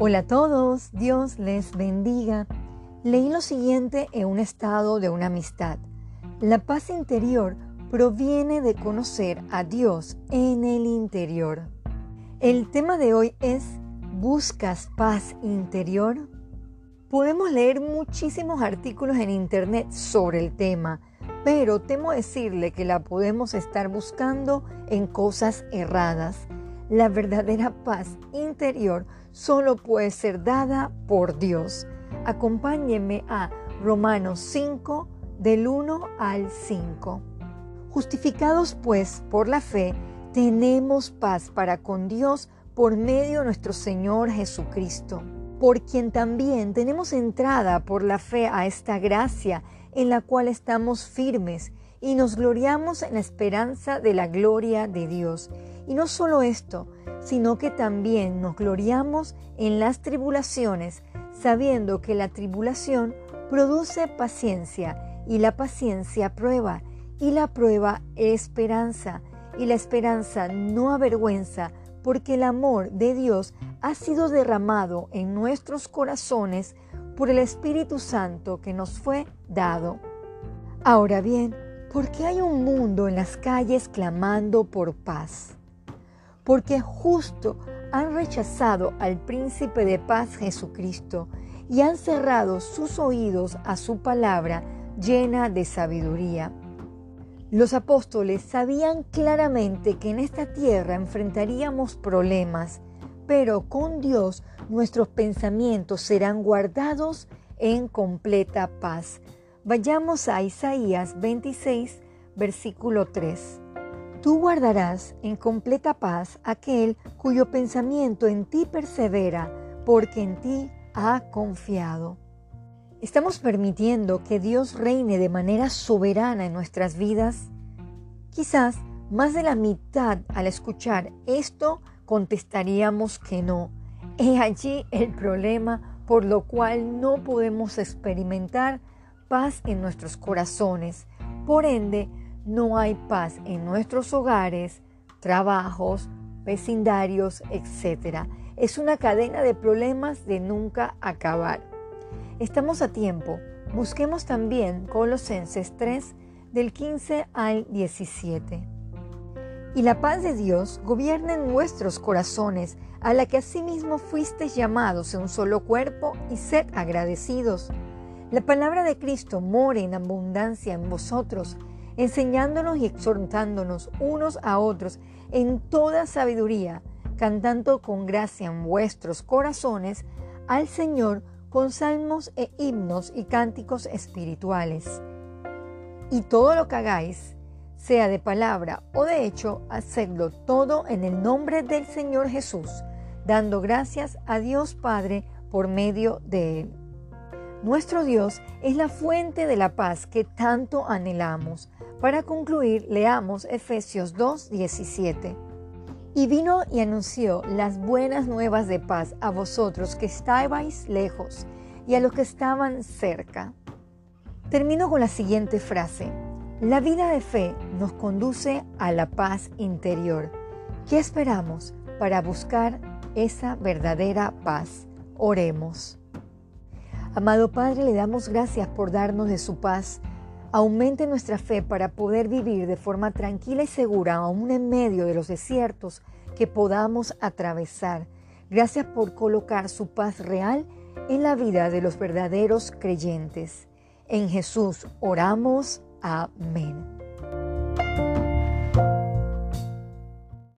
Hola a todos, Dios les bendiga. Leí lo siguiente en un estado de una amistad. La paz interior proviene de conocer a Dios en el interior. El tema de hoy es ¿Buscas paz interior? Podemos leer muchísimos artículos en internet sobre el tema, pero temo decirle que la podemos estar buscando en cosas erradas. La verdadera paz interior solo puede ser dada por Dios. Acompáñenme a Romanos 5 del 1 al 5. Justificados pues por la fe, tenemos paz para con Dios por medio de nuestro Señor Jesucristo, por quien también tenemos entrada por la fe a esta gracia en la cual estamos firmes y nos gloriamos en la esperanza de la gloria de Dios. Y no solo esto, sino que también nos gloriamos en las tribulaciones, sabiendo que la tribulación produce paciencia y la paciencia prueba y la prueba esperanza y la esperanza no avergüenza porque el amor de Dios ha sido derramado en nuestros corazones por el Espíritu Santo que nos fue dado. Ahora bien, ¿por qué hay un mundo en las calles clamando por paz? Porque justo han rechazado al príncipe de paz Jesucristo y han cerrado sus oídos a su palabra llena de sabiduría. Los apóstoles sabían claramente que en esta tierra enfrentaríamos problemas, pero con Dios nuestros pensamientos serán guardados en completa paz. Vayamos a Isaías 26, versículo 3. Tú guardarás en completa paz aquel cuyo pensamiento en ti persevera, porque en ti ha confiado. ¿Estamos permitiendo que Dios reine de manera soberana en nuestras vidas? Quizás más de la mitad al escuchar esto contestaríamos que no. He allí el problema por lo cual no podemos experimentar paz en nuestros corazones. Por ende, no hay paz en nuestros hogares, trabajos, vecindarios, etc. Es una cadena de problemas de nunca acabar. Estamos a tiempo. Busquemos también Colosenses 3 del 15 al 17. Y la paz de Dios gobierna en nuestros corazones, a la que asimismo fuisteis llamados en un solo cuerpo, y sed agradecidos. La palabra de Cristo more en abundancia en vosotros, enseñándonos y exhortándonos unos a otros en toda sabiduría, cantando con gracia en vuestros corazones al Señor con salmos e himnos y cánticos espirituales. Y todo lo que hagáis, sea de palabra o de hecho, hacedlo todo en el nombre del Señor Jesús, dando gracias a Dios Padre por medio de Él. Nuestro Dios es la fuente de la paz que tanto anhelamos. Para concluir, leamos Efesios 2, 17. Y vino y anunció las buenas nuevas de paz a vosotros que estabais lejos y a los que estaban cerca. Termino con la siguiente frase. La vida de fe nos conduce a la paz interior. ¿Qué esperamos para buscar esa verdadera paz? Oremos. Amado Padre, le damos gracias por darnos de su paz. Aumente nuestra fe para poder vivir de forma tranquila y segura, aún en medio de los desiertos que podamos atravesar. Gracias por colocar su paz real en la vida de los verdaderos creyentes. En Jesús oramos. Amén.